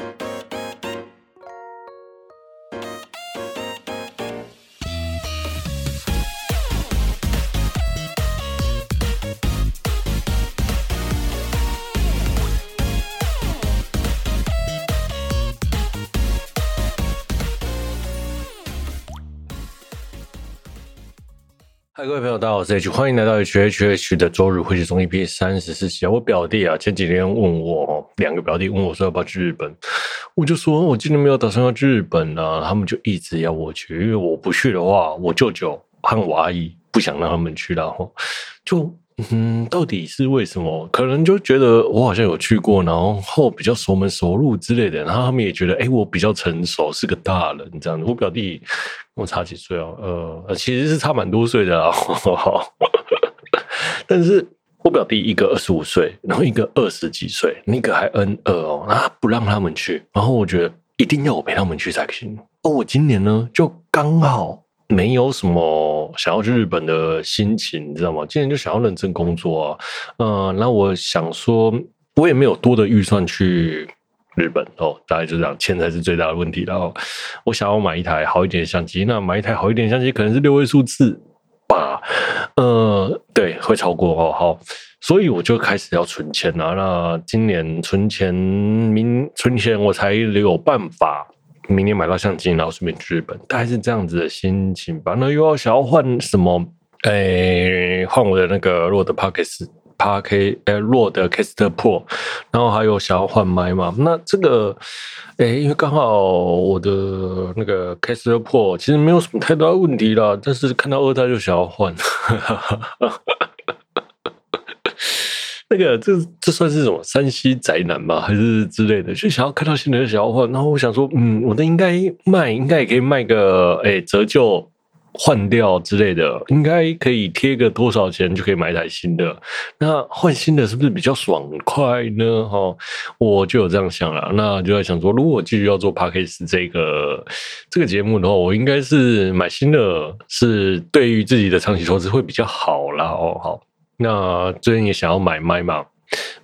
ん?嗨，各位朋友，大家好，我是 H，欢迎来到 H H H 的周日回血中 EP 三十四期啊！我表弟啊，前几天问我，两个表弟问我说要不要去日本，我就说我今年没有打算要去日本啊，他们就一直要我去，因为我不去的话，我舅舅和我阿姨不想让他们去，然后就。嗯，到底是为什么？可能就觉得我好像有去过，然后比较熟门熟路之类的，然后他们也觉得，哎，我比较成熟，是个大人这样子。我表弟跟我差几岁哦？呃，其实是差蛮多岁的啊。但是我表弟一个二十五岁，然后一个二十几岁，那个还 N 二哦，那不让他们去，然后我觉得一定要我陪他们去才行。哦，我今年呢就刚好。没有什么想要去日本的心情，你知道吗？今年就想要认真工作啊。嗯，那我想说，我也没有多的预算去日本哦，大概就这样，钱才是最大的问题。然后我想要买一台好一点的相机，那买一台好一点的相机可能是六位数字吧，呃，对，会超过哦。好，所以我就开始要存钱了。那今年存钱，明存钱我才有办法。明年买到相机，然后顺便去日本，大概是这样子的心情吧。那又要想要换什么？诶、换我的那个 ROD Podcast，Podcast，呃，Rode Caster Pro，然后还有想要换麦嘛？那这个，诶、因为刚好我的那个 Caster Pro 其实没有什么太大问题啦，但是看到二代就想要换。那个这这算是什么山西宅男吗？还是之类的？就想要看到新的就想要换，然后我想说，嗯，我的应该卖，应该也可以卖个哎折旧换掉之类的，应该可以贴个多少钱就可以买一台新的。那换新的是不是比较爽快呢？哈，我就有这样想了，那就在想说，如果我继续要做 Podcast 这个这个节目的话，我应该是买新的，是对于自己的长期投资会比较好啦。哦，好。那最近也想要买麦嘛，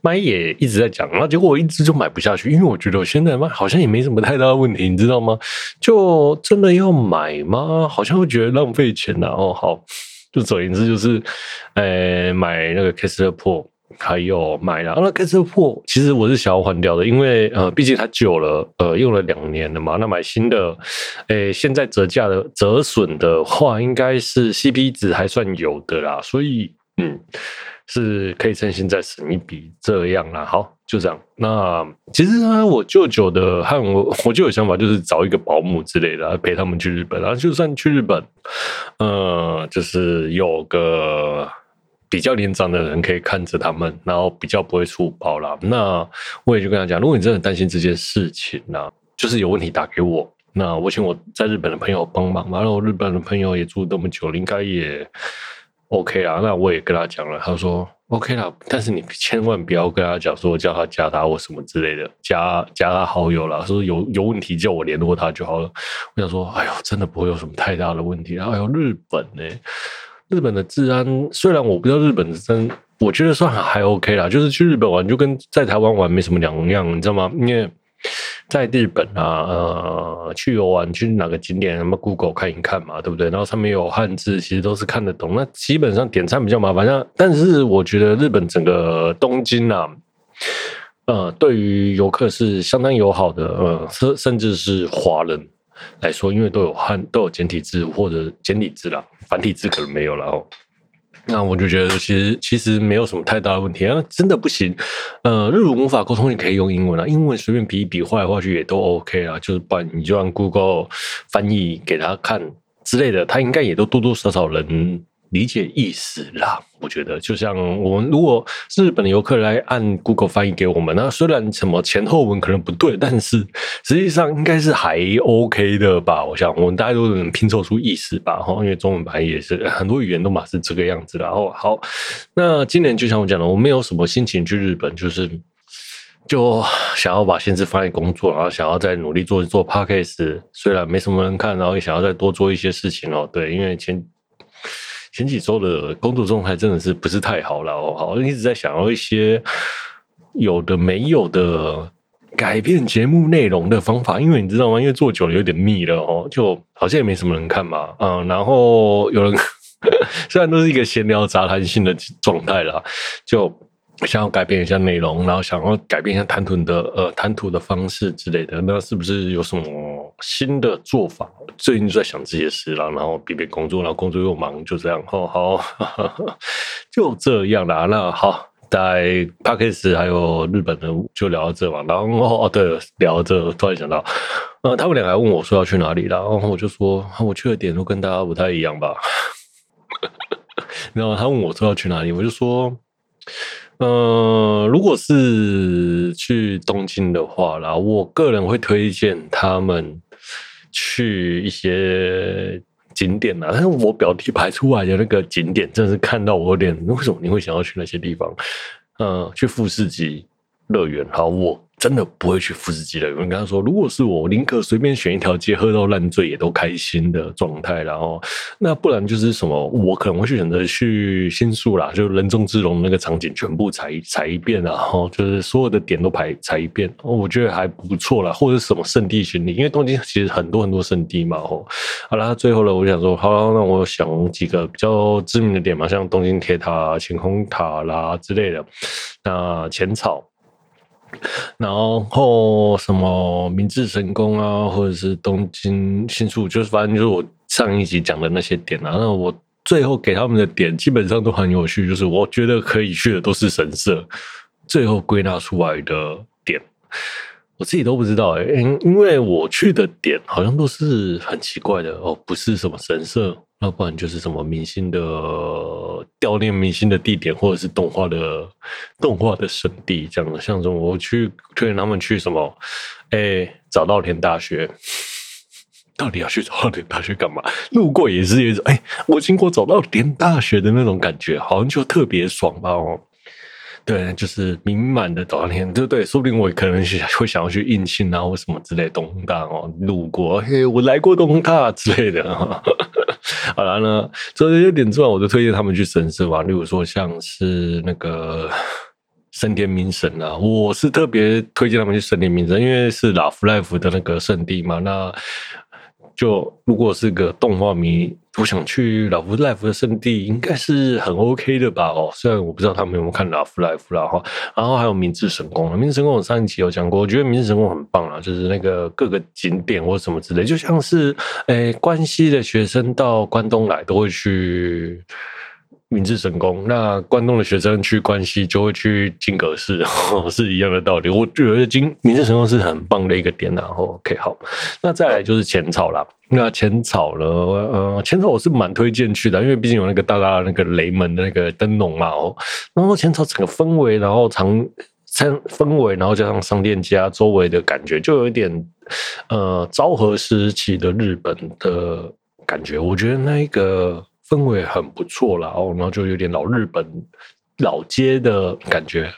麦也一直在讲，然后结果我一直就买不下去，因为我觉得我现在麦好像也没什么太大的问题，你知道吗？就真的要买吗？好像会觉得浪费钱呐。哦，好，就总而言之就是，呃，买那个 Caster Pro，还有买了那 Caster Pro，其实我是想要换掉的，因为呃，毕竟它久了，呃，用了两年了嘛。那买新的，诶，现在折价的折损的话，应该是 CP 值还算有的啦，所以。嗯，是可以趁现在省一笔这样啦。好，就这样。那其实呢，我舅舅的和我，我就有想法，就是找一个保姆之类的陪他们去日本。然后就算去日本，呃，就是有个比较年长的人可以看着他们，然后比较不会出包啦。那我也就跟他讲，如果你真的担心这件事情呢，就是有问题打给我。那我请我在日本的朋友帮忙，然后日本的朋友也住这么久了，应该也。OK 啦，那我也跟他讲了，他说 OK 啦，但是你千万不要跟他讲说叫他加他或什么之类的，加加他好友啦，说有有问题叫我联络他就好了。我想说，哎呦，真的不会有什么太大的问题。哎呦，日本呢、日本的治安虽然我不知道日本的治安，我觉得算还 OK 啦，就是去日本玩就跟在台湾玩没什么两样，你知道吗？因为。在日本啊，呃，去游玩去哪个景点，什么 Google 看一看嘛，对不对？然后上面有汉字，其实都是看得懂。那基本上点餐比较麻烦，那但是我觉得日本整个东京啊，呃，对于游客是相当友好的，呃，甚甚至是华人来说，因为都有汉都有简体字或者简体字啦，繁体字可能没有了哦。那我就觉得，其实其实没有什么太大的问题啊，真的不行。呃，日文无法沟通，你可以用英文啊，英文随便比一比，画来画去也都 OK 啊。就是不然你就让 Google 翻译给他看之类的，他应该也都多多少少能。理解意思啦，我觉得就像我们如果日本的游客来按 Google 翻译给我们，那虽然什么前后文可能不对，但是实际上应该是还 OK 的吧？我想我们大家都能拼凑出意思吧？哈，因为中文版也是很多语言都嘛是这个样子的。然后好，那今年就像我讲的，我没有什么心情去日本，就是就想要把心思放在工作，然后想要再努力做做 Podcast，虽然没什么人看，然后也想要再多做一些事情哦。对，因为前。前几周的工作状态真的是不是太好了哦，好像，一直在想要一些有的没有的改变节目内容的方法，因为你知道吗？因为做久了有点腻了哦，就好像也没什么人看嘛。嗯，然后有人 虽然都是一个闲聊杂谈性的状态啦，就想要改变一下内容，然后想要改变一下谈吐的呃谈吐的方式之类的，那是不是有什么新的做法？最近就在想这些事啦，然后比比工作，然后工作又忙，就这样。哦，好，就这样啦。那好。在 Podcast 还有日本的就聊到这嘛，然后哦对，聊到这突然想到，呃，他们两个还问我说要去哪里，然后我就说我去的点都跟大家不太一样吧。然后他问我说要去哪里，我就说，呃，如果是去东京的话啦，我个人会推荐他们去一些。景点啊，但是我表弟排出来的那个景点，真是看到我有点，为什么你会想要去那些地方？呃，去富士急乐园，好，我。真的不会去富士急乐园。我跟他说，如果是我，宁可随便选一条街喝到烂醉也都开心的状态。然后，那不然就是什么，我可能会去选择去新宿啦，就人中之龙那个场景全部踩踩一遍，然后就是所有的点都排踩一遍，我觉得还不错啦。或者什么圣地巡礼，因为东京其实很多很多圣地嘛。哦，好啦，最后呢，我想说，好，那我想几个比较知名的点嘛，像东京铁塔、晴空塔啦之类的，那浅草。然后什么明治神宫啊，或者是东京新宿，就是反正就是我上一集讲的那些点啊。那我最后给他们的点基本上都很有趣，就是我觉得可以去的都是神社，最后归纳出来的点，我自己都不知道哎、欸，因因为我去的点好像都是很奇怪的哦，不是什么神社。要不然就是什么明星的悼念明星的地点，或者是动画的动画的圣地，这样的。像这种我去推荐他们去什么，哎、欸，早稻田大学，到底要去早稻田大学干嘛？路过也是一种，哎、我经过早稻田大学的那种感觉，好像就特别爽吧？哦，对，就是名满的早稻田，对对？说不定我可能是会想要去应庆啊，或什么之类东大哦，路过，嘿，我来过东大之类的。好了呢，除了这些点之外，我就推荐他们去神社吧。例如说，像是那个神田明神啊，我是特别推荐他们去神田明神，因为是 Life 的那个圣地嘛。那就如果是个动画迷，我想去 Love Life 的圣地，应该是很 OK 的吧？哦，虽然我不知道他们有没有看 Love Life 啦哈。然后还有明治神宫，明治神宫我上一期有讲过，我觉得明治神宫很棒啊，就是那个各个景点或什么之类，就像是诶、关西的学生到关东来都会去。明治神宫，那关东的学生去关西就会去金阁寺，是一样的道理。我觉得金明治神宫是很棒的一个点，然后 OK 好，那再来就是浅草啦。那浅草呢，呃，浅草我是蛮推荐去的，因为毕竟有那个大大的那个雷门的那个灯笼嘛哦。然后浅草整个氛围，然后长氛围，然后加上商店街周围的感觉，就有一点呃昭和时期的日本的感觉。我觉得那一个。氛围很不错啦，哦，然后就有点老日本老街的感觉，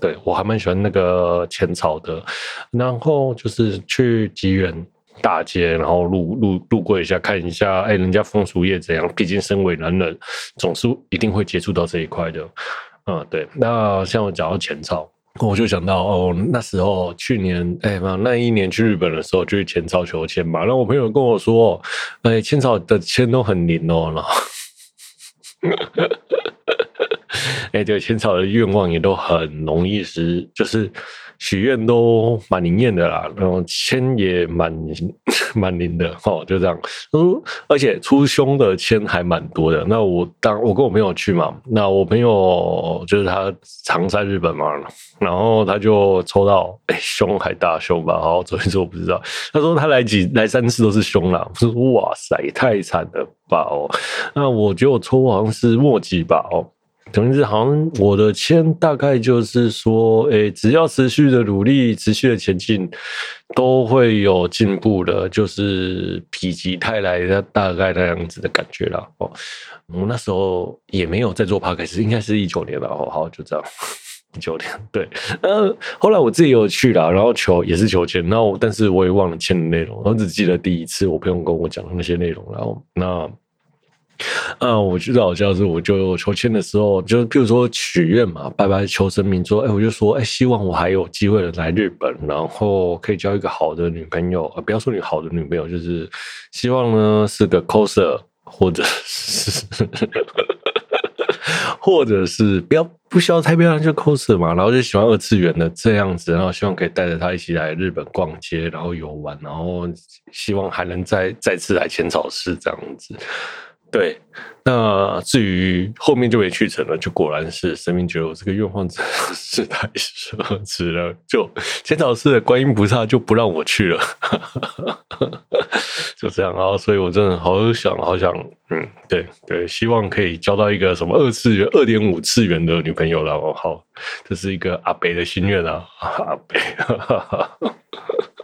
对，我还蛮喜欢那个浅草的。然后就是去吉原大街，然后路路路过一下，看一下，哎，人家风俗业怎样？毕竟身为男人，总是一定会接触到这一块的。嗯，对。那像我讲到浅草。我就想到哦，那时候去年哎嘛，那一年去日本的时候，就去浅草求签嘛。然后我朋友跟我说，哎，浅草的签都很灵哦。然后，哎，对，浅草的愿望也都很容易实，就是。许愿都蛮灵验的啦，然后签也蛮 蛮灵的哦，就这样。嗯，而且出凶的签还蛮多的。那我当我跟我朋友去嘛，那我朋友就是他常在日本嘛，然后他就抽到哎凶还大凶吧，好，昨天说我不知道。他说他来几来三次都是凶啦，我说哇塞，太惨了吧哦。那我觉得我抽好像是末吉吧哦。总之，好像我的签大概就是说，诶，只要持续的努力，持续的前进，都会有进步的，就是否极泰来的大概那样子的感觉啦。哦，我那时候也没有在做帕克斯应该是一九年吧。哦，好，就这样，一九年对。嗯，后来我自己有去了，然后求也是求签，然后但是我也忘了签的内容，我只记得第一次我朋友跟我讲的那些内容，然后那。嗯，我知道，像是我就求签的时候，就譬如说许愿嘛，拜拜求神明说，哎，我就说，哎，希望我还有机会来日本，然后可以交一个好的女朋友，不要说你好的女朋友，就是希望呢是个 coser，或者是，或者是不要不需要太漂亮就 coser 嘛，然后就喜欢二次元的这样子，然后希望可以带着她一起来日本逛街，然后游玩，然后希望还能再再次来浅草寺这样子。对，那至于后面就没去成了，就果然是神明觉得我这个愿望真 是太奢侈了，就浅草寺的观音菩萨就不让我去了，就这样。啊，所以我真的好想好想，嗯，对对，希望可以交到一个什么二次元、二点五次元的女朋友了，好，这是一个阿北的心愿啊，阿北。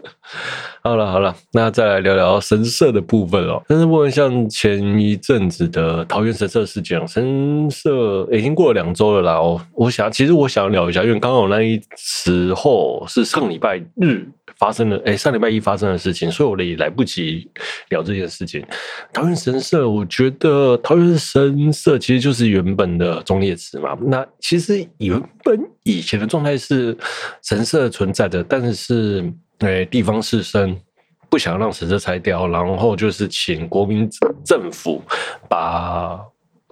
好了好了，那再来聊聊神社的部分哦。但是部分像前一阵子的桃园神社事件，神社已经过了两周了啦。哦，我想其实我想聊一下，因为刚好那一时候是上礼拜日发生的，哎、上礼拜一发生的事情，所以我也来不及聊这件事情。桃园神社，我觉得桃园神社其实就是原本的忠烈祠嘛。那其实原本以前的状态是神社存在的，但是。对，地方士绅不想让神社拆掉，然后就是请国民政府把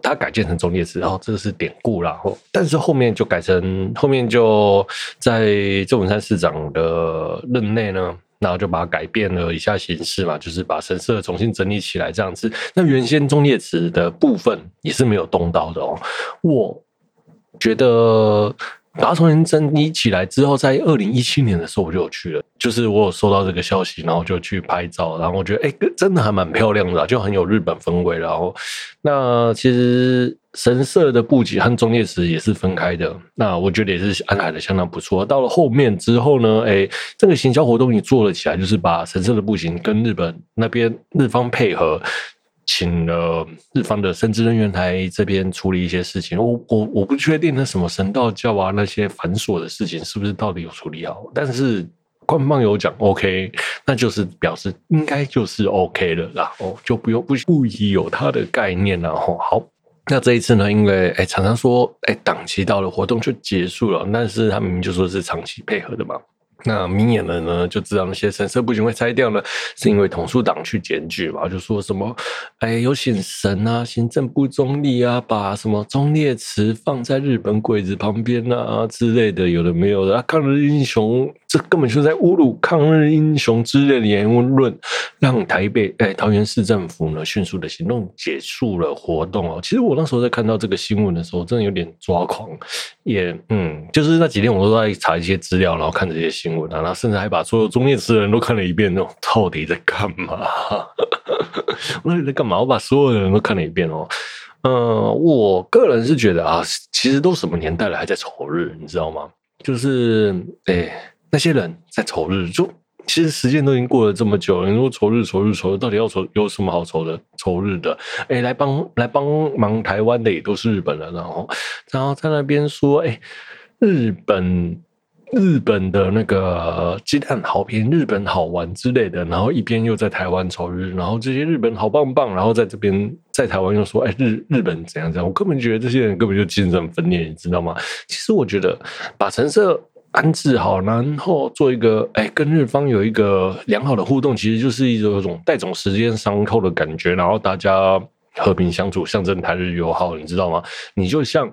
它改建成忠烈祠，然后这个是典故啦。但是后面就改成后面就在郑文山市长的任内呢，然后就把它改变了一下形式嘛，就是把神社重新整理起来这样子。那原先忠烈祠的部分也是没有动到的哦，我觉得。把它重新整理起来之后，在二零一七年的时候我就有去了，就是我有收到这个消息，然后就去拍照，然后我觉得哎、真的还蛮漂亮的、就很有日本氛围。然后，那其实神社的布局和忠烈祠也是分开的，那我觉得也是安排的相当不错。到了后面之后呢，哎、这个行销活动也做了起来，就是把神社的布型跟日本那边日方配合。请了日方的神职人员来这边处理一些事情，我我我不确定那什么神道教啊那些繁琐的事情是不是到底有处理好，但是官方有讲 OK，那就是表示应该就是 OK 了啦，哦，就不用不不宜有他的概念了吼。好，那这一次呢，因为哎常常说哎档期到了活动就结束了，但是他明明就说是长期配合的嘛。那明眼人呢就知道那些神社不仅会拆掉呢，是因为统数党去检举嘛，就说什么，哎，有请神啊，行政不中立啊，把什么忠烈祠放在日本鬼子旁边啊之类的，有的没有的，啊，抗日英雄。这根本就在侮辱抗日英雄之类的言论，让台北哎桃园市政府呢迅速的行动结束了活动哦。其实我那时候在看到这个新闻的时候，真的有点抓狂，也嗯，就是那几天我都在查一些资料，然后看这些新闻啊，然后甚至还把所有忠烈祠的人都看了一遍，那种到底在干嘛？我到底在干嘛？我把所有的人都看了一遍哦。嗯，我个人是觉得啊，其实都什么年代了，还在仇日，你知道吗？就是哎。那些人在仇日，就其实时间都已经过了这么久了。你说仇日、仇日、仇日，到底要仇有什么好仇的？仇日的，哎，来帮来帮忙台湾的也都是日本人，然后然后在那边说，哎，日本日本的那个鸡蛋好便宜，日本好玩之类的，然后一边又在台湾仇日，然后这些日本好棒棒，然后在这边在台湾又说，哎，日日本怎样怎样，我根本觉得这些人根本就精神分裂，你知道吗？其实我觉得把神社。安置好，然后做一个，哎，跟日方有一个良好的互动，其实就是一种有种带种时间伤透的感觉，然后大家和平相处，象征台日友好，你知道吗？你就像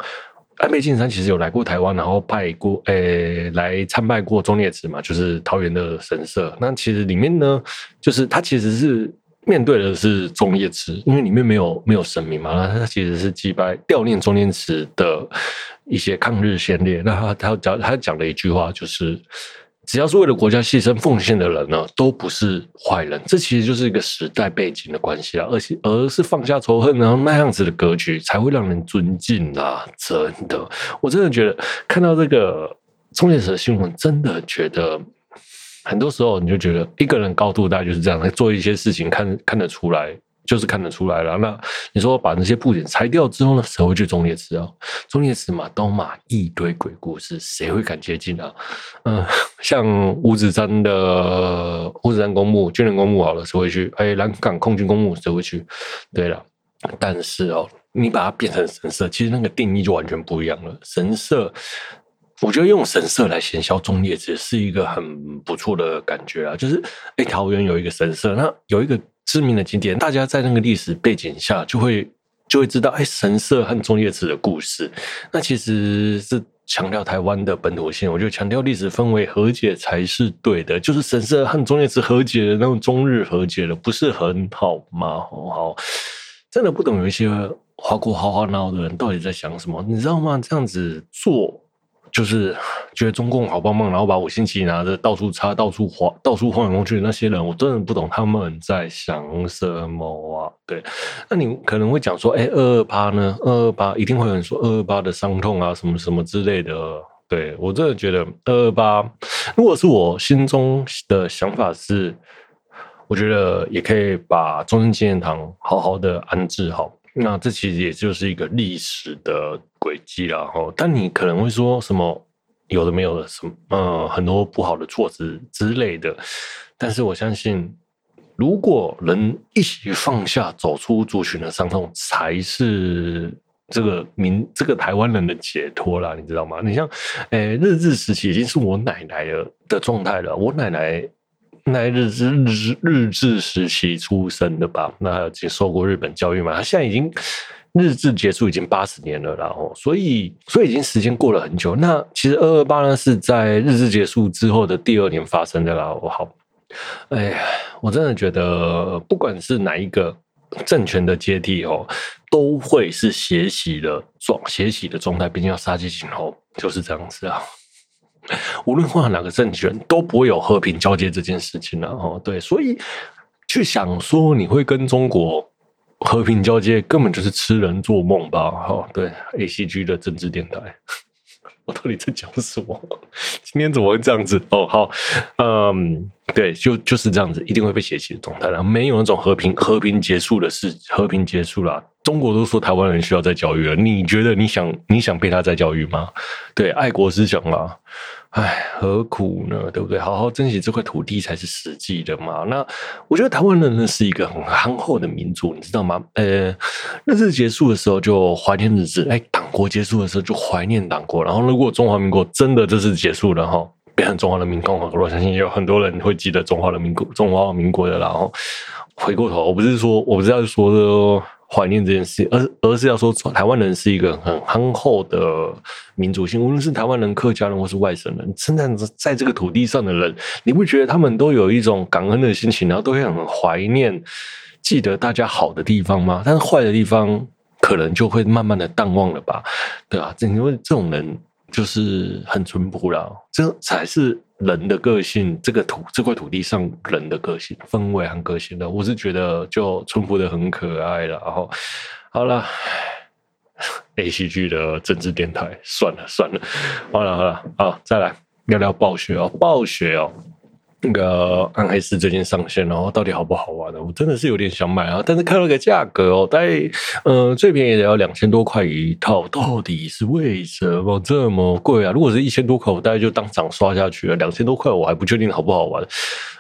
安倍晋三其实有来过台湾，然后派过，哎，来参拜过忠烈祠嘛，就是桃园的神社。那其实里面呢，就是他其实是。面对的是忠烈祠，因为里面没有没有神明嘛，那他其实是祭拜悼念忠烈祠的一些抗日先烈。那他他讲他讲了一句话，就是只要是为了国家牺牲奉献的人呢，都不是坏人。这其实就是一个时代背景的关系啊，而且而是放下仇恨，然后那样子的格局才会让人尊敬啊！真的，我真的觉得看到这个忠烈祠的新闻，真的觉得。很多时候你就觉得一个人高度大概就是这样，做一些事情看看得出来，就是看得出来了。那你说把那些布景拆掉之后呢？谁会去忠烈祠啊？忠烈祠嘛，都嘛一堆鬼故事，谁会敢接近啊？嗯，像五指山的五指山公墓、军人公墓好了，谁会去？哎，南港空军公墓谁会去？对了，但是哦，你把它变成神社，其实那个定义就完全不一样了。神社，我觉得用神社来行销忠烈祠是一个很不错的感觉啊。就是，哎，桃园有一个神社，那有一个知名的景点，大家在那个历史背景下就会就会知道，哎，神社和忠烈祠的故事。那其实是。强调台湾的本土性，我觉得强调历史氛围和解才是对的。就是神社和忠烈祠和解的那种中日和解了，不是很好吗？好，好，真的不懂有一些花国花花闹的人到底在想什么，你知道吗？这样子做。就是觉得中共好棒棒，然后把五星旗拿着到处插、到处晃、到处晃来晃去的那些人，我真的不懂他们在想什么啊！对，那你可能会讲说，哎，二二八呢？二二八一定会有人说二二八的伤痛啊，什么什么之类的。对，我真的觉得二二八，如果是我心中的想法是，我觉得也可以把中正纪念堂好好的安置好。那这其实也就是一个历史的轨迹了哈，但你可能会说什么有的没有的什么，呃，很多不好的措施之类的。但是我相信，如果能一起放下，走出族群的伤痛，才是这个民这个台湾人的解脱啦，你知道吗？你像，诶，日治时期已经是我奶奶的的状态了，我奶奶。那日治日日治时期出生的吧？那还有接受过日本教育嘛？他现在已经日治结束已经八十年了，然后所以所以已经时间过了很久。那其实二二八呢是在日治结束之后的第二年发生的啦。我好，哎呀，我真的觉得不管是哪一个政权的接替哦，都会是血洗的状血洗的状态，毕竟要杀鸡儆猴，就是这样子啊。无论换哪个政权，都不会有和平交接这件事情了哦。对，所以去想说你会跟中国和平交接，根本就是痴人做梦吧？哈，对，ACG 的政治电台，我到底在讲什么？今天怎么会这样子？哦，好，嗯，对，就就是这样子，一定会被血洗的状态了。没有那种和平和平结束的事，和平结束了。中国都说台湾人需要再教育了，你觉得你想你想被他再教育吗？对，爱国思想啊，唉，何苦呢？对不对？好好珍惜这块土地才是实际的嘛。那我觉得台湾人呢是一个很憨厚的民族，你知道吗？呃，日子结束的时候就怀念日子，哎，党国结束的时候就怀念党国。然后如果中华民国真的这次结束了哈，变成中华人民共和国，我相信有很多人会记得中华人民国、中华民国的。然后回过头，我不是说我不是要说的。怀念这件事，而而是要说，台湾人是一个很憨厚的民族性。无论是台湾人、客家人，或是外省人，生长在这个土地上的人，你不觉得他们都有一种感恩的心情，然后都会很怀念、记得大家好的地方吗？但是坏的地方，可能就会慢慢的淡忘了吧？对啊，因为这种人就是很淳朴了，这才是。人的个性，这个土这块土地上人的个性氛围很个性的，我是觉得就淳朴的很可爱了。然后好了，ACG 的政治电台，算了算了，好了好了，好，再来聊聊暴雪哦，暴雪哦。那个暗黑四最近上线，然后到底好不好玩呢？我真的是有点想买啊，但是看了个价格哦，大概呃最便宜的要两千多块一套，到底是为什么这么贵啊？如果是一千多块，我大概就当场刷下去了。两千多块我还不确定好不好玩。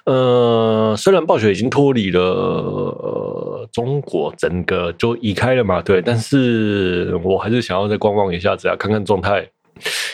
呃，虽然暴雪已经脱离了、中国，整个就移开了嘛，对，但是我还是想要再观望一下子啊，看看状态。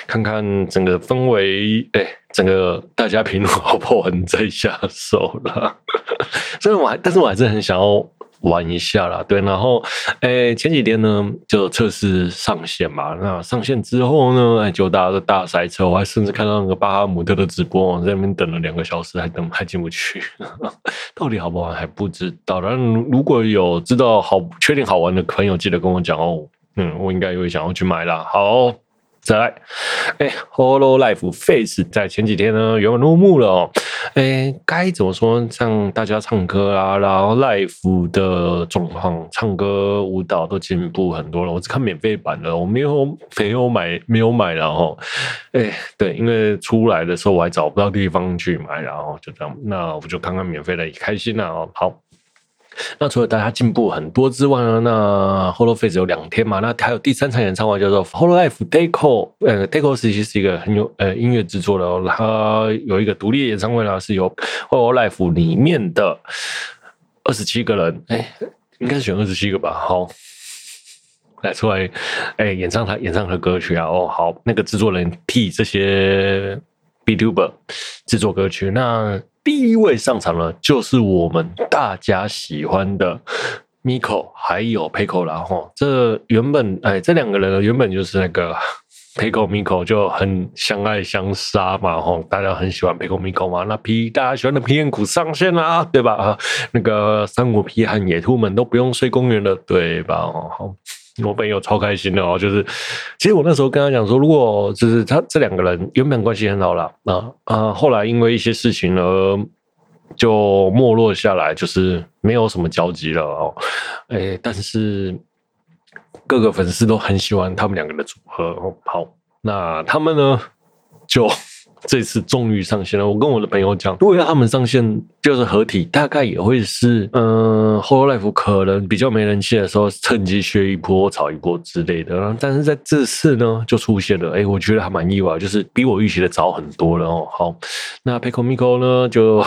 看看整个氛围，哎，整个大家评论 好不好玩再下手了。所以我还，但是我还是很想要玩一下啦。对，然后，哎，前几天呢就测试上线嘛。那上线之后呢，哎，就大家都大塞车，我还甚至看到那个巴哈姆特的直播，我在那边等了两个小时，还等还进不去。到底好不好玩还不知道。但如果有知道好确定好玩的朋友，记得跟我讲哦。嗯，我应该也会想要去买啦。好。再来，哎，Hololive Face 在前几天呢圆满落幕了哦。哎，该怎么说？像大家唱歌啊，然后 Life 的状况，唱歌舞蹈都进步很多了。我只看免费版的，我没有没有买没有买，然后，哎，对，因为出来的时候我还找不到地方去买，然后就这样，那我就看看免费的也开心了哦。好。那除了大家进步很多之外呢，那 Hololive 有两天嘛，那还有第三场演唱会叫做 Hololive Deco，呃，Deco 其实是一个很有呃音乐制作的，哦，它有一个独立的演唱会呢，是由 Holo Life 里面的二十七个人，哎，应该是选二十七个吧。好，来出来，哎、演唱他演唱他的歌曲啊。哦，好，那个制作人替这些 VTuber 制作歌曲。那第一位上场了，就是我们大家喜欢的 Miko 还有 Peiko 啦。哈，这原本哎，这两个人呢原本就是那个。Peiko Miko 就很相爱相杀嘛，吼，大家很喜欢 Peiko Miko 嘛。那皮大家喜欢的皮雁谷上线啦，对吧？啊，那个三国皮和野兔们都不用睡公园了，对吧？哦，好，我朋友超开心的哦，就是其实我那时候跟他讲说，如果就是他这两个人原本关系很好啦，啊啊，后来因为一些事情而就没落下来，就是没有什么交集了哦。哎，但是。各个粉丝都很喜欢他们两个的组合哦。好，那他们呢？就这次终于上线了。我跟我的朋友讲，如果要他们上线，就是合体，大概也会是嗯，Hololive 可能比较没人气的时候，趁机削一波、炒一波之类的。但是在这次呢，就出现了。哎，我觉得还蛮意外，就是比我预期的早很多了哦。好，那 Peiko Mico 呢，就。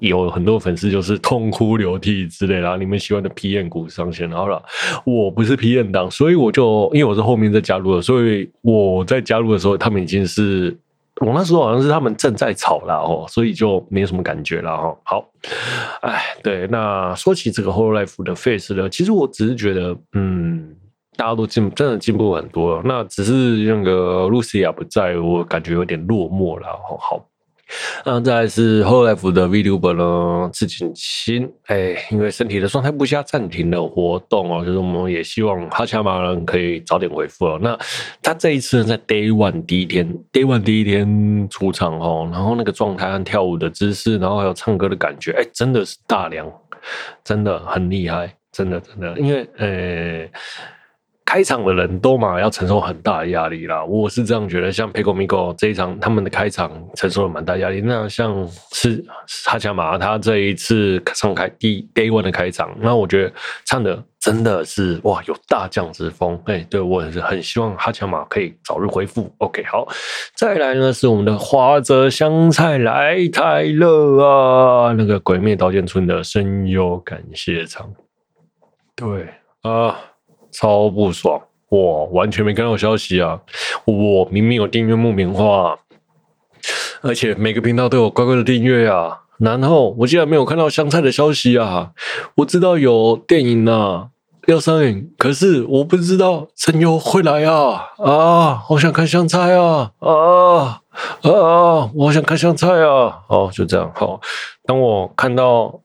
有很多粉丝就是痛哭流涕之类的，你们喜欢的 P N 股上线好了，我不是 P N 党，所以我就因为我是后面再加入的，所以我在加入的时候，他们已经是我那时候好像是他们正在吵了哦，所以就没有什么感觉了哈。好，哎，对，那说起这个 Whole Life 的 Face 呢，其实我只是觉得，嗯，大家都进真的进步很多了，那只是那个 Lucia 不在，我感觉有点落寞了。好。那再是 Hololive 的 Vtuber 呢，赤井星，哎，因为身体的状态不佳，暂停了活动哦。就是我们也希望哈恰马人可以早点恢复哦。那他这一次呢，在 Day One 第一天，Day One 第一天出场哦，然后那个状态和跳舞的姿势，然后还有唱歌的感觉，哎，真的是大量，真的很厉害，真的真的，因为呃。开场的人都嘛要承受很大的压力啦，我是这样觉得。像 PeikomiGo 这一场，他们的开场承受了蛮大压力。那像是哈强马，他这一次上开第 Day One 的开场，那我觉得唱的真的是哇，有大将之风。哎、对我也是很希望哈强马可以早日恢复。OK，好，再来呢是我们的花泽香菜来台了啊，那个鬼灭刀剑村的声优感谢场，对啊。超不爽！我完全没看到消息啊！我明明有订阅木棉花，而且每个频道都有乖乖的订阅啊。然后我竟然没有看到香菜的消息啊！我知道有电影啊要上映，可是我不知道声优会来啊！啊，好想看香菜啊！啊啊，我好想看香菜啊！哦，就这样。好，当我看到。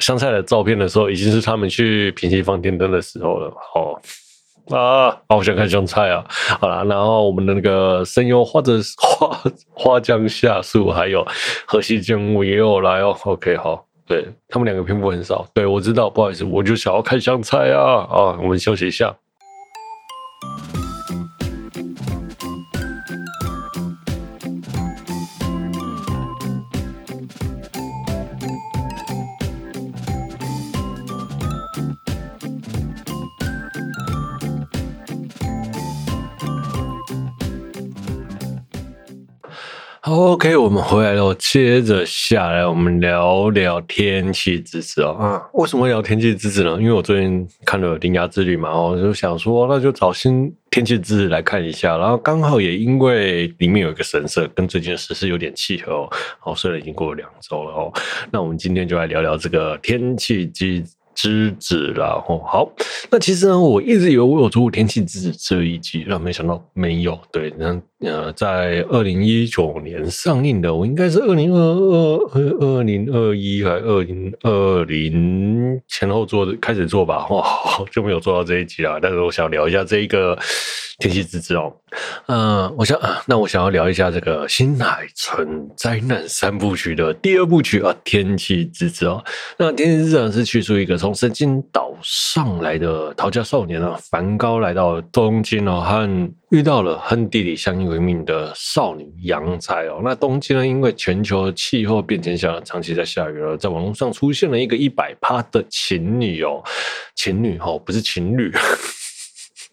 香菜的照片的时候，已经是他们去平溪放电灯的时候了。哦啊，好想看香菜啊！好啦，然后我们的那个声优或者花花江夏树，还有河西健吾也有来哦。OK，好，对他们两个篇幅很少。对，我知道，不好意思，我就想要看香菜啊！啊，我们休息一下。OK，我们回来了。接着下来，我们聊聊天气之子哦。啊，为什么聊天气之子呢？因为我最近看了《铃芽之旅》嘛，我就想说，那就找新天气之子来看一下。然后刚好也因为里面有一个神社，跟最近的时事有点契合哦。好，虽然已经过了两周了哦。那我们今天就来聊聊这个天气之。之子然后好，那其实呢，我一直以为我有做过天气之子这一集，那没想到没有。对，那呃，在二零一九年上映的，我应该是二零二二、二零二一还二零二零前后做，开始做吧。哇，就没有做到这一集啊。但是我想聊一下这一个。天气之子哦，嗯，我想啊，那我想要聊一下这个新海诚灾难三部曲的第二部曲啊，天气之子哦。那天气之子是叙述一个从神经岛上来的逃家少年啊，梵高来到东京哦，和遇到了和弟弟相依为命的少女阳彩哦。那东京呢，因为全球气候变迁下长期在下雨了，在网络上出现了一个一百趴的情侣哦，情侣哦，不是情侣。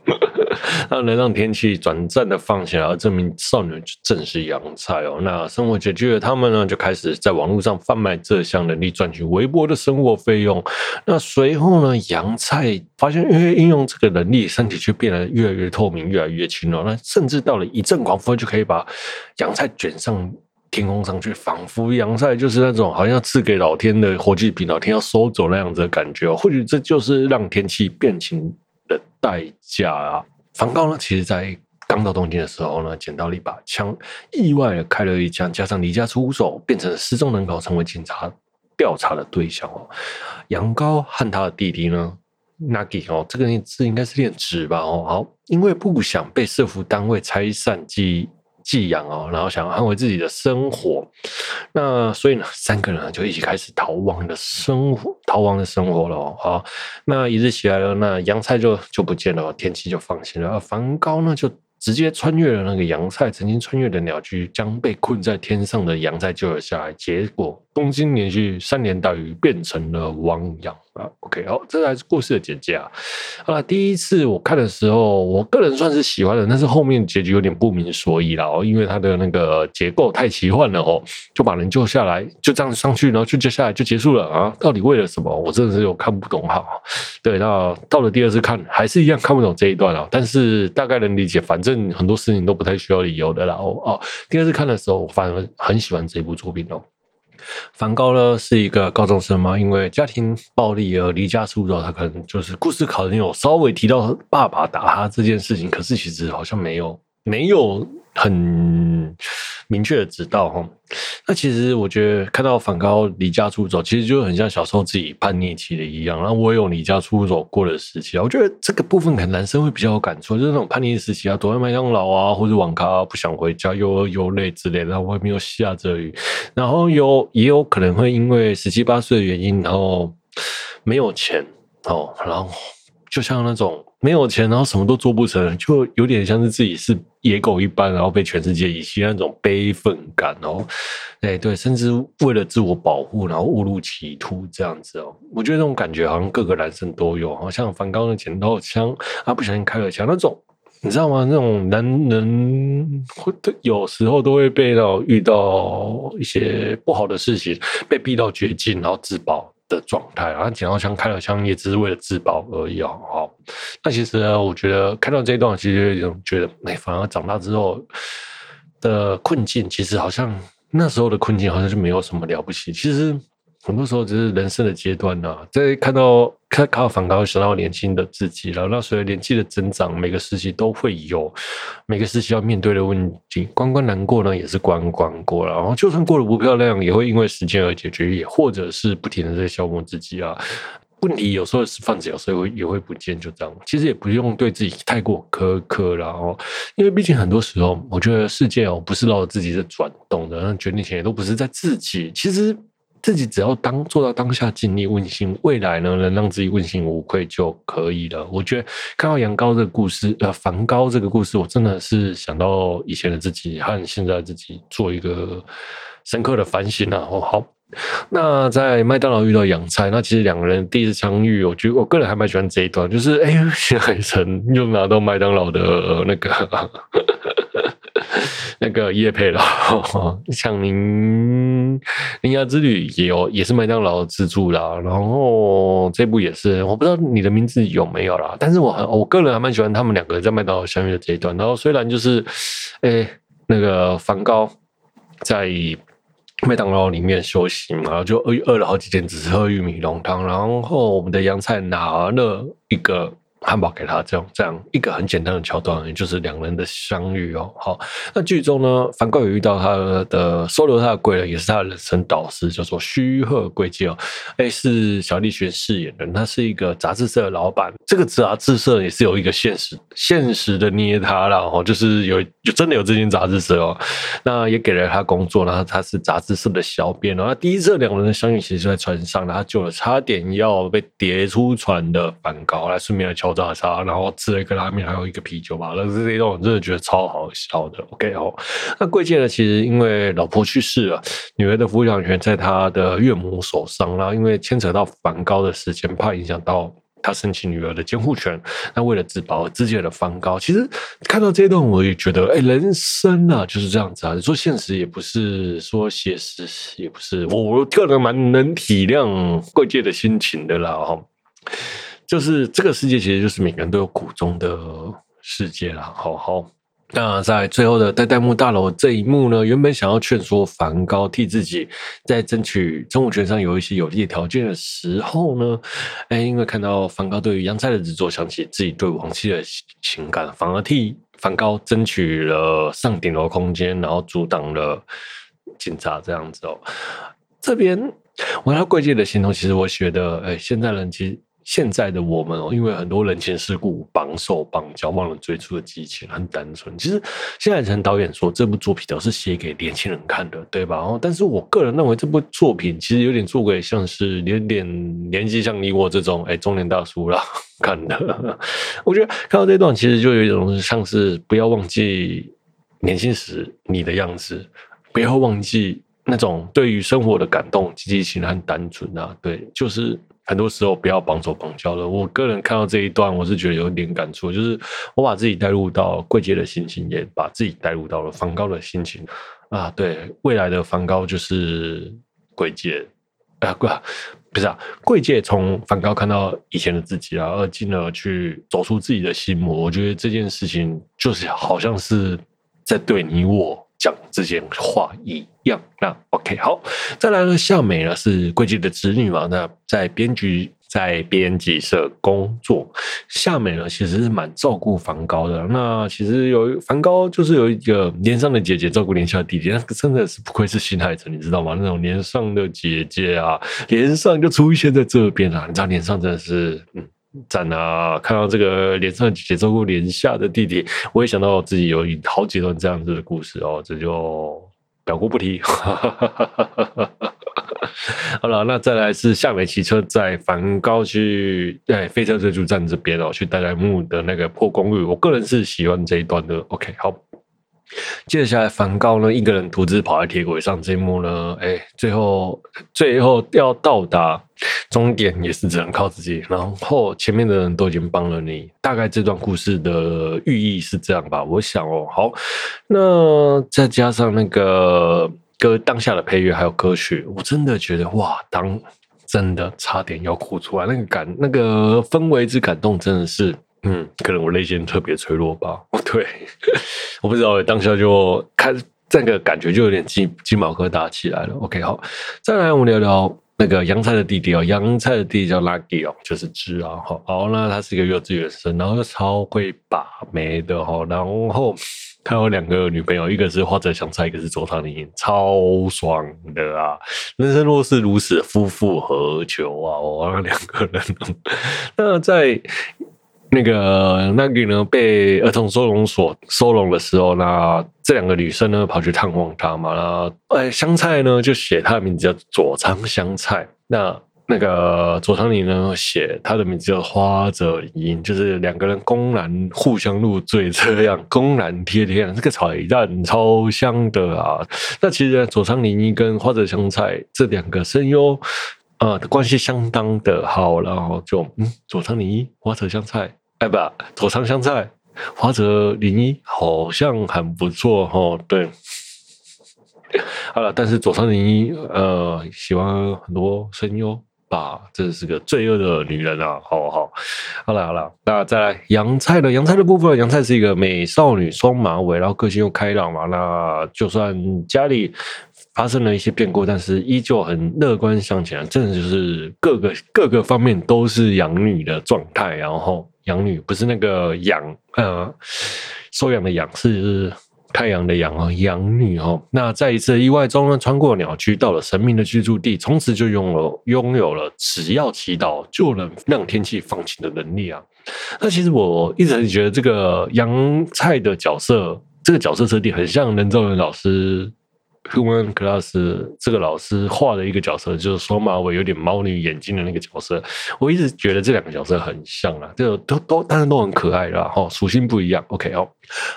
那能让天气短暂的放下，而证明少女正是阳菜哦。那生活拮据的他们呢，就开始在网络上贩卖这项能力，赚取微薄的生活费用。那随后呢，阳菜发现，因为应用这个能力，身体却变得越来越透明，越来越轻了。那甚至到了一阵狂风，就可以把阳菜卷上天空上去，仿佛阳菜就是那种好像赐给老天的火炬品，老天要收走那样子的感觉。或许这就是让天气变晴的代价啊！梵高呢，其实在刚到东京的时候呢，捡到了一把枪，意外的开了一枪，加上离家出走，变成失踪人口，成为警察调查的对象哦。羊高和他的弟弟呢，Nagi 哦，这个字应该是念直吧哦，好，因为不想被社服单位拆散记忆寄养哦，然后想要安慰自己的生活，那所以呢，三个人就一起开始逃亡的生活，逃亡的生活了哦。好，那一日起来了，那洋菜就就不见了，天气就放晴了。而梵高呢，就直接穿越了那个洋菜曾经穿越的鸟居，将被困在天上的洋菜救了下来。结果东京连续三年大雨，变成了汪洋。啊，OK，好，这才是故事的简介啊。好了，第一次我看的时候，我个人算是喜欢的，但是后面结局有点不明所以了哦，因为它的那个结构太奇幻了哦，就把人救下来，就这样上去，然后就接下来就结束了啊？到底为了什么？我真的是有看不懂哈。对，那到了第二次看，还是一样看不懂这一段啊，但是大概能理解，反正很多事情都不太需要理由的啦。哦哦，第二次看的时候，我反而很喜欢这部作品哦。梵高呢是一个高中生嘛，因为家庭暴力而离家出走。他可能就是故事可能有稍微提到爸爸打他这件事情，可是其实好像没有没有很明确的知道哈。那其实我觉得看到梵高离家出走，其实就很像小时候自己叛逆期的一样。然后我也有离家出走过的时期啊，我觉得这个部分可能男生会比较有感触，就是那种叛逆时期啊，躲在麦当劳啊或者网咖，不想回家，又又累之类的，然后外面又下着雨，然后有也有可能会因为十七八岁的原因，然后没有钱哦，然后。就像那种没有钱，然后什么都做不成，就有点像是自己是野狗一般，然后被全世界遗弃那种悲愤感哦。哎，对，甚至为了自我保护，然后误入歧途这样子哦。我觉得这种感觉好像各个男生都有，好像梵高的剪刀枪啊，不小心开了枪那种，你知道吗？那种男人会有时候都会被到遇到一些不好的事情，被逼到绝境，然后自保。的状态，然后捡到枪开了枪，也只是为了自保而已哦。好，那其实呢，我觉得看到这一段，其实有种觉得，哎，反而长大之后的困境，其实好像那时候的困境，好像就没有什么了不起。其实。很多时候只是人生的阶段呐、在看到看看到梵高，想到年轻的自己了。那随着年纪的增长，每个时期都会有每个时期要面对的问题。关关难过呢，也是关关过了。然后就算过得不漂亮，也会因为时间而解决，也或者是不停的在消磨自己啊。问题有时候是放着，有时候会也会不见，就这样。其实也不用对自己太过苛刻了哦，因为毕竟很多时候，我觉得世界哦不是绕着自己在转动的，那决定权也都不是在自己。其实。自己只要当做到当下尽力问心，未来呢能让自己问心无愧就可以了。我觉得看到阳高这个故事，呃，梵高这个故事，我真的是想到以前的自己和现在的自己做一个深刻的反省啊。哦，好，那在麦当劳遇到阳菜，那其实两个人第一次相遇，我觉得我个人还蛮喜欢这一段，就是哎，新海诚又拿到麦当劳的那个。那个叶佩了，像您《铃芽之旅》也有，也是麦当劳自助啦。然后这部也是，我不知道你的名字有没有啦。但是我很，我个人还蛮喜欢他们两个在麦当劳相遇的这一段。然后虽然就是，诶，那个梵高在麦当劳里面休息嘛，然后就饿饿了好几天，只是喝玉米浓汤。然后我们的杨菜拿了一个。汉堡给他，这样这样一个很简单的桥段，也就是两人的相遇哦。好，那剧中呢，梵高有遇到他的收留他的贵人，也是他的人生导师，叫做虚贺贵介哦。哎，是小栗旬饰演的，他是一个杂志社的老板。这个杂志社也是有一个现实现实的捏他了哦，就是有就真的有这间杂志社哦。那也给了他工作，然后他是杂志社的小编。然后第一次两人的相遇，其实是在船上，然后救了差点要被跌出船的梵高，来顺便来敲。炸沙，然后吃了一个拉面，还有一个啤酒吧。那这一段我真的觉得超好笑的。OK 哦，那贵介呢？其实因为老婆去世了，女儿的抚养权在他的岳母手上。然后因为牵扯到梵高的时间，怕影响到他申请女儿的监护权，那为了自保自己的梵高，其实看到这一段我也觉得，哎，人生啊就是这样子啊。你说现实也不是，说写实也不是，我我个人蛮能体谅贵界的心情的啦哈。就是这个世界其实就是每个人都有苦衷的世界啦，好好。那在最后的代代木大楼这一幕呢，原本想要劝说梵高替自己在争取生物权上有一些有利的条件的时候呢，哎，因为看到梵高对于杨菜的执着，想起自己对王妻的情感，反而替梵高争取了上顶楼空间，然后阻挡了警察这样子哦。这边我看到贵界的行动，其实我觉得，哎，现在人其实。现在的我们哦，因为很多人情世故，绑手绑脚，忘了最初的激情，很单纯。其实现在陈导演说这部作品都是写给年轻人看的，对吧？哦，但是我个人认为这部作品其实有点做给像是有点年纪像你我这种哎中年大叔啦看的。我觉得看到这段，其实就有一种像是不要忘记年轻时你的样子，不要忘记那种对于生活的感动、激情和单纯啊。对，就是。很多时候不要绑手绑脚了。我个人看到这一段，我是觉得有点感触，就是我把自己带入到贵界的心情，也把自己带入到了梵高的心情啊。对，未来的梵高就是贵界啊，不，不是啊，贵界从梵高看到以前的自己啊，而进而去走出自己的心魔。我觉得这件事情就是好像是在对你我。讲这些话一样，那 OK 好，再来呢，夏美呢是贵界的侄女嘛，那在编剧在编辑社工作，夏美呢其实是蛮照顾梵高的。那其实有梵高就是有一个年上的姐姐照顾年下的弟弟，那个真的是不愧是新海诚，你知道吗？那种年上的姐姐啊，年上就出现在这边啊，你知道年上真的是嗯。站啊！看到这个连上姐姐照顾连下的弟弟，我也想到自己有好几段这样子的故事哦，这就表过不提。好了，那再来是夏美骑车在梵高去对飞车追逐战这边哦，去代代木的那个破公寓，我个人是喜欢这一段的。OK，好。接下来，梵高呢一个人独自跑在铁轨上，这一幕呢，哎，最后最后要到达终点也是只能靠自己。然后前面的人都已经帮了你，大概这段故事的寓意是这样吧？我想哦，好，那再加上那个歌当下的配乐还有歌曲，我真的觉得哇，当真的差点要哭出来，那个感那个氛围之感动，真的是。嗯，可能我内心特别脆弱吧。对，我不知道，当下就开这个感觉就有点鸡鸡毛疙瘩起来了。OK，好，再来我们聊聊那个杨菜的弟弟哦，杨菜的弟弟叫 Lucky 哦，就是知啊。好，然后呢他是一个幼稚园生，然后超会把妹的哈，然后他有两个女朋友，一个是花泽香菜，一个是佐藤铃，超爽的啊！人生若是如此，夫复何求啊？我那两个人，那在。那个那个呢，被儿童收容所收容的时候，那这两个女生呢跑去探望他嘛，那哎香菜呢就写他的名字叫佐仓香菜，那那个佐仓铃呢写他的名字叫花泽铃，就是两个人公然互相入罪，这样公然贴贴，这个彩蛋超香的啊！那其实佐仓铃跟花泽香菜这两个声优啊的关系相当的好，然后就嗯佐仓铃花泽香菜。哎不，佐仓香菜、花泽铃一好像很不错哈。对，好了，但是佐仓铃一呃喜欢很多声优吧，这是个罪恶的女人啊。好好，好了好了，那再来阳菜的阳菜的部分，阳菜是一个美少女，双马尾，然后个性又开朗嘛。那就算家里发生了一些变故，但是依旧很乐观向前，真的就是各个各个方面都是养女的状态，然后。养女不是那个养，呃，收养的养是太阳的阳哦，养女哦。那在一次意外中呢，穿过鸟居，到了神明的居住地，从此就拥有拥有了只要祈祷就能让天气放晴的能力啊。那其实我一直觉得这个阳菜的角色，这个角色设定很像人造人老师 Human Class 这个老师画的一个角色，就是双马尾、有点猫女眼睛的那个角色。我一直觉得这两个角色很像啊，就都都，当然都很可爱啦。哈，属性不一样。OK 哦，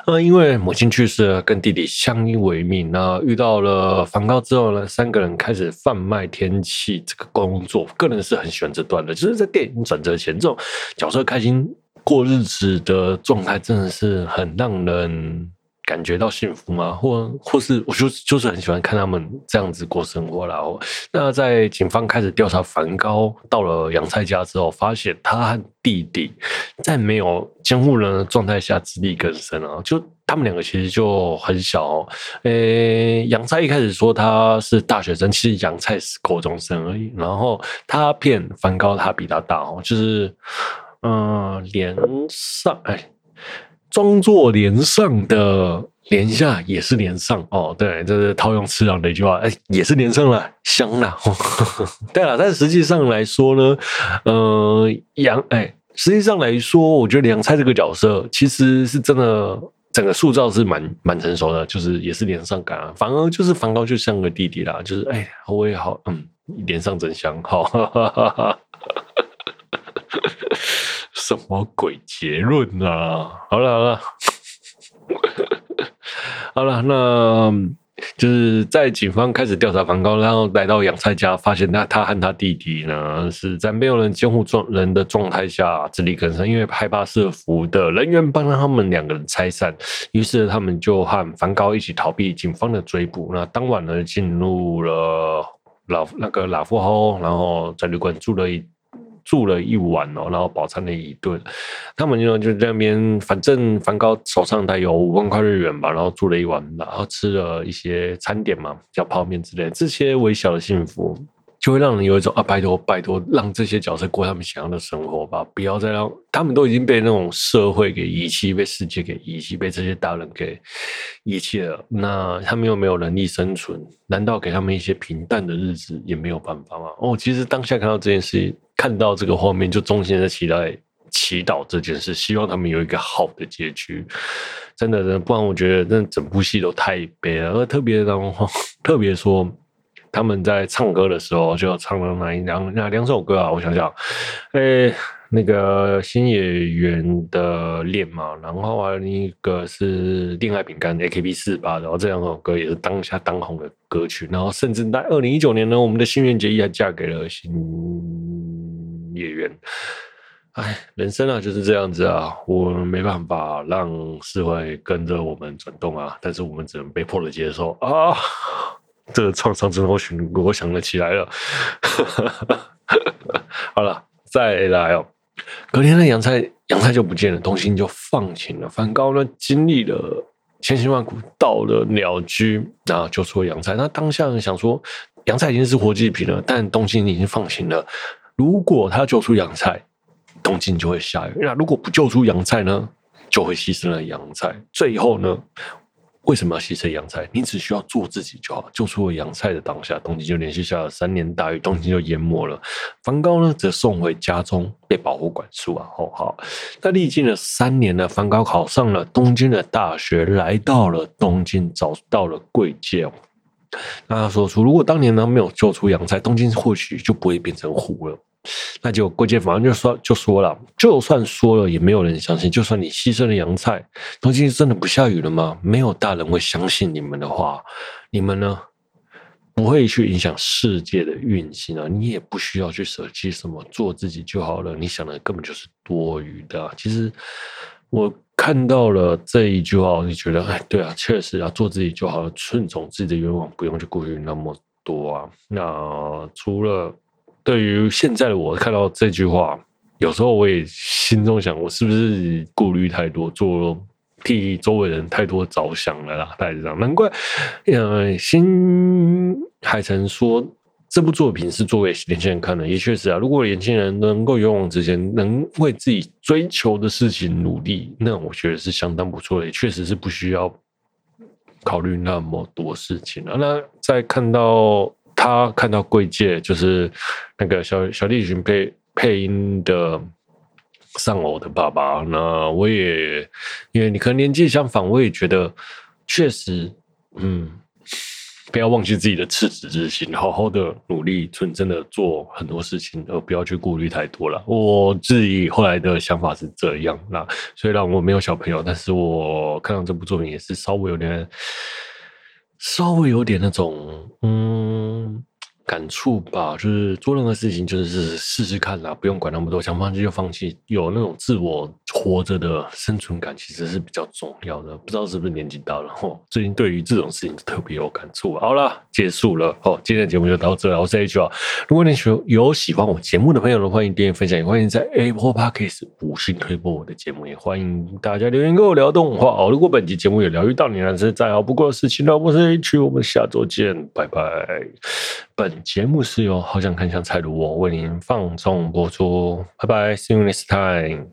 呃，因为母亲去世了，跟弟弟相依为命。那遇到了梵高之后呢，三个人开始贩卖天气这个工作。个人是很喜欢这段的，就是在电影转折前，这种角色开心过日子的状态，真的是很让人。感觉到幸福吗？或或是我就就是很喜欢看他们这样子过生活。然后，那在警方开始调查梵高到了杨菜家之后，发现他和弟弟在没有监护人的状态下自力更生啊！就他们两个其实就很小。呃，杨菜一开始说他是大学生，其实杨菜是高中生而已。然后他骗梵高，他比他大哦，就是嗯，连上哎。装作连上的连下也是连上哦，对，这是套用次郎的一句话，哎，也是连上了，香了。对了，但实际上来说呢，呃，杨哎，实际上来说，我觉得梁菜这个角色其实是真的，整个塑造是蛮蛮成熟的，就是也是连上感啊。反而就是梵高就像个弟弟啦，就是哎，我也好，嗯，连上真香，好。什么鬼结论啊？好了好了，好了，那就是在警方开始调查梵高，然后来到阳菜家，发现他他和他弟弟呢是在没有人监护状人的状态下自力更生，因为害怕社福的人员帮他们两个人拆散，于是他们就和梵高一起逃避警方的追捕。那当晚呢，进入了老那个老富豪，然后在旅馆住了一。住了一晚哦，然后饱餐了一顿。他们就就在那边，反正梵高手上带有五万块日元吧，然后住了一晚，然后吃了一些餐点嘛，叫泡面之类的。这些微小的幸福，就会让人有一种啊，拜托拜托，让这些角色过他们想要的生活吧，不要再让他们都已经被那种社会给遗弃，被世界给遗弃，被这些大人给遗弃了。那他们又没有能力生存，难道给他们一些平淡的日子也没有办法吗？哦，其实当下看到这件事情。看到这个画面，就衷心的期待、祈祷这件事，希望他们有一个好的结局。真的，不然我觉得那整部戏都太悲了。而特别让，特别说他们在唱歌的时候，就唱了哪一两哪两首歌啊？我想想，诶，那个新演员的恋嘛，然后还有一个是恋爱饼干 AKB 四八，然后这两首歌也是当下当红的歌曲。然后甚至在二零一九年呢，我们的新垣结衣还嫁给了新。演员，哎，人生啊就是这样子啊，我们没办法让社会跟着我们转动啊，但是我们只能被迫的接受啊。这个创伤症候群，我想得起来了。好了，再来哦。隔天的洋菜，洋菜就不见了，东京就放晴了。梵高呢，经历了千辛万苦，到了鸟居，然后救出了阳菜。那当下想说，洋菜已经是活祭品了，但东京已经放晴了。如果他救出阳菜，东京就会下雨。那如果不救出阳菜呢，就会牺牲了阳菜。最后呢，为什么要牺牲阳菜？你只需要做自己就好。救出了阳菜的当下，东京就连续下了三年大雨，东京就淹没了。梵高呢，则送回家中被保护管束啊。好好，那历经了三年呢，梵高考上了东京的大学，来到了东京，找到了贵介。那他说出，如果当年呢没有救出阳菜，东京或许就不会变成湖了。那就贵介反正就说就说了，就算说了也没有人相信。就算你牺牲了阳菜，东京真的不下雨了吗？没有大人会相信你们的话。你们呢，不会去影响世界的运行啊！你也不需要去舍弃什么，做自己就好了。你想的根本就是多余的。其实我看到了这一句话，我就觉得，哎，对啊，确实啊，做自己就好了，顺从自己的愿望，不用去顾虑那么多啊。那除了。对于现在的我看到这句话，有时候我也心中想，我是不是顾虑太多，做替周围人太多着想了啦？大概是这样，难怪，呃，新海诚说这部作品是作为年轻人看的，也确实啊。如果年轻人能够勇往直前，能为自己追求的事情努力，那我觉得是相当不错的，也确实是不需要考虑那么多事情了。那在看到。他看到贵界就是那个小小栗旬配配音的丧偶的爸爸，那我也因为你可能年纪相仿，我也觉得确实，嗯，不要忘记自己的赤子之心，好好的努力，纯真的做很多事情，而不要去顾虑太多了。我自己后来的想法是这样。那虽然我没有小朋友，但是我看到这部作品也是稍微有点，稍微有点那种，嗯。感触吧，就是做任何事情，就是试试看啦，不用管那么多，想放弃就放弃。有那种自我活着的生存感，其实是比较重要的。不知道是不是年纪大了，吼，最近对于这种事情特别有感触。好了，结束了，哦，今天的节目就到这了。我是 H 啊，如果你有喜欢我节目的朋友呢，欢迎点点分享，也欢迎在 Apple Podcast 五星推播我的节目，也欢迎大家留言跟我聊动画哦。如果本期节目有疗愈到你，那是再好不过的事情了。我是 H，我们下周见，拜拜。本节目是由好想看香菜的我为您放送播出，拜拜，See you next time。